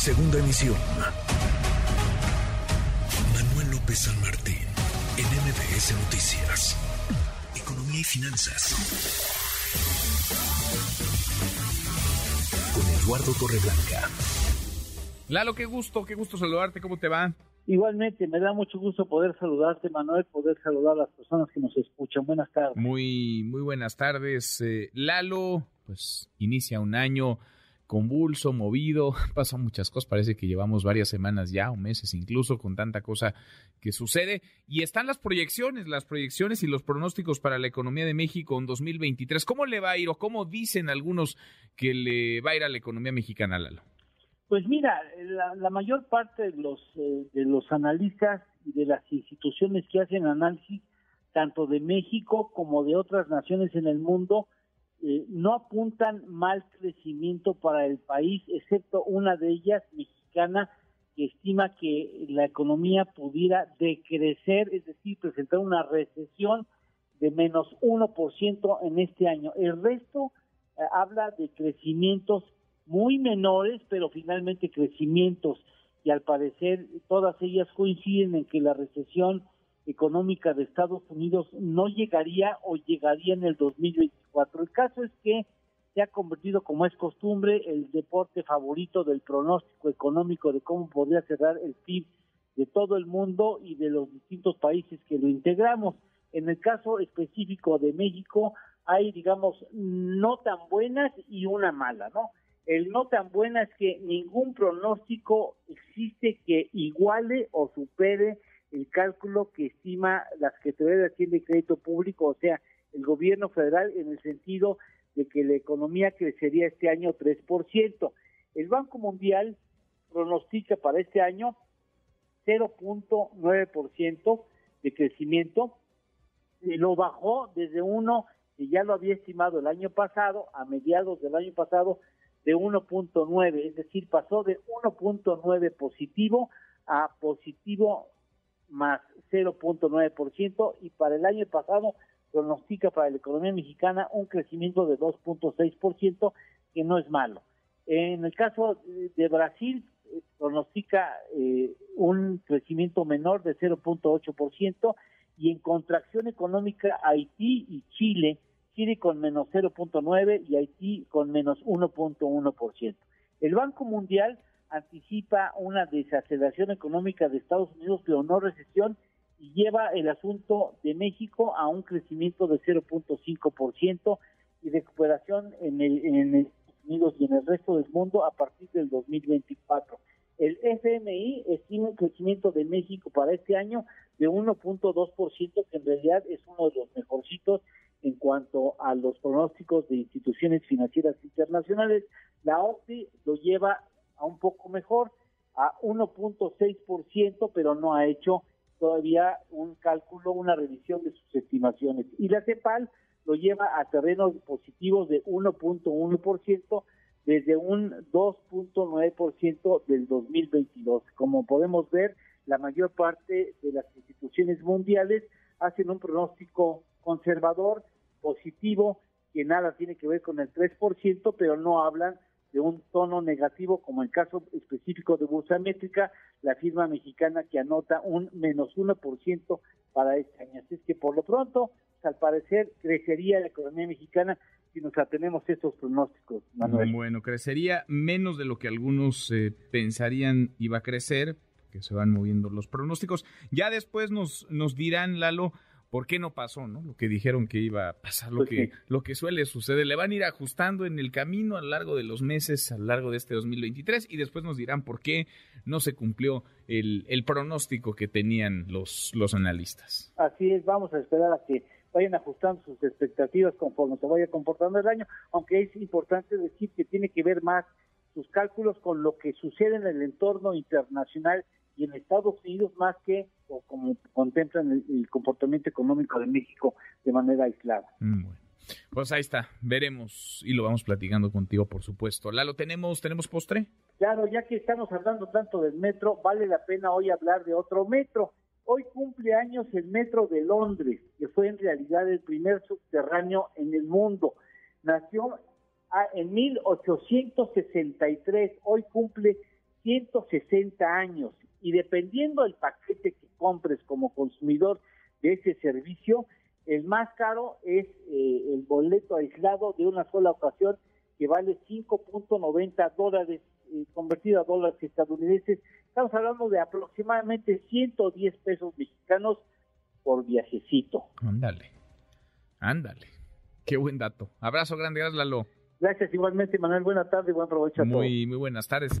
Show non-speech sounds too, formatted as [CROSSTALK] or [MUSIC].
Segunda emisión. Manuel López San Martín, en MBS Noticias. Economía y finanzas. Con Eduardo Torreblanca. Lalo, qué gusto, qué gusto saludarte, ¿cómo te va? Igualmente, me da mucho gusto poder saludarte, Manuel, poder saludar a las personas que nos escuchan. Buenas tardes. Muy, muy buenas tardes. Eh, Lalo, pues inicia un año convulso, movido, [LAUGHS] pasan muchas cosas, parece que llevamos varias semanas ya, o meses incluso, con tanta cosa que sucede. Y están las proyecciones, las proyecciones y los pronósticos para la economía de México en 2023. ¿Cómo le va a ir o cómo dicen algunos que le va a ir a la economía mexicana, Lalo? Pues mira, la, mayor parte de los, eh, de los analistas y de las instituciones que hacen análisis, tanto de México como de otras naciones en el mundo, eh, no apuntan mal crecimiento para el país, excepto una de ellas, mexicana, que estima que la economía pudiera decrecer, es decir, presentar una recesión de menos 1% en este año. El resto eh, habla de crecimientos muy menores, pero finalmente crecimientos, y al parecer todas ellas coinciden en que la recesión económica de Estados Unidos no llegaría o llegaría en el 2024. El caso es que se ha convertido, como es costumbre, el deporte favorito del pronóstico económico de cómo podría cerrar el PIB de todo el mundo y de los distintos países que lo integramos. En el caso específico de México, hay, digamos, no tan buenas y una mala, ¿no? El no tan buena es que ningún pronóstico existe que iguale o supere el cálculo que estima la Secretaría de Hacienda y Crédito Público, o sea, el gobierno federal, en el sentido de que la economía crecería este año 3%. El Banco Mundial pronostica para este año 0.9% de crecimiento y lo bajó desde uno que ya lo había estimado el año pasado, a mediados del año pasado, de 1.9, es decir, pasó de 1.9 positivo a positivo más 0.9% y para el año pasado pronostica para la economía mexicana un crecimiento de 2.6%, que no es malo. En el caso de Brasil, eh, pronostica eh, un crecimiento menor de 0.8% y en contracción económica Haití y Chile, Chile con menos 0.9 y Haití con menos 1.1%. El Banco Mundial anticipa una desaceleración económica de Estados Unidos, pero no recesión, y lleva el asunto de México a un crecimiento de 0.5% y recuperación en, el, en Estados Unidos y en el resto del mundo a partir del 2024. El FMI estima un crecimiento de México para este año de 1.2%, que en realidad es uno de los mejorcitos en cuanto a los pronósticos de instituciones financieras internacionales. La OCDE lo lleva a un poco mejor, a 1.6%, pero no ha hecho todavía un cálculo, una revisión de sus estimaciones. Y la CEPAL lo lleva a terrenos positivos de 1.1% desde un 2.9% del 2022. Como podemos ver, la mayor parte de las instituciones mundiales hacen un pronóstico conservador, positivo, que nada tiene que ver con el 3%, pero no hablan de un tono negativo, como el caso específico de Bursa Métrica, la firma mexicana que anota un menos 1% para este año. Así es que por lo pronto, al parecer, crecería la economía mexicana si nos atenemos a estos pronósticos, Manuel. Bueno, crecería menos de lo que algunos eh, pensarían iba a crecer, que se van moviendo los pronósticos. Ya después nos, nos dirán, Lalo, por qué no pasó, ¿no? Lo que dijeron que iba a pasar, lo pues que lo que suele suceder, le van a ir ajustando en el camino a lo largo de los meses, a lo largo de este 2023 y después nos dirán por qué no se cumplió el, el pronóstico que tenían los los analistas. Así es, vamos a esperar a que vayan ajustando sus expectativas conforme se vaya comportando el año, aunque es importante decir que tiene que ver más sus cálculos con lo que sucede en el entorno internacional y en Estados Unidos más que o como contemplan el, comportamiento económico de México de manera aislada. Mm, bueno. Pues ahí está, veremos y lo vamos platicando contigo, por supuesto. Lalo, ¿tenemos, ¿tenemos postre? Claro, ya que estamos hablando tanto del metro, vale la pena hoy hablar de otro metro. Hoy cumple años el metro de Londres, que fue en realidad el primer subterráneo en el mundo. Nació en 1863, hoy cumple 160 años y dependiendo del paquete que compres como consumidor de ese servicio, el más caro es eh, el boleto aislado de una sola ocasión que vale 5.90 dólares eh, convertido a dólares estadounidenses. Estamos hablando de aproximadamente 110 pesos mexicanos por viajecito. Ándale, ándale. Qué buen dato. Abrazo grande, gracias Lalo. Gracias igualmente, Manuel. Buenas tardes y buen provecho a muy, todos. Muy buenas tardes.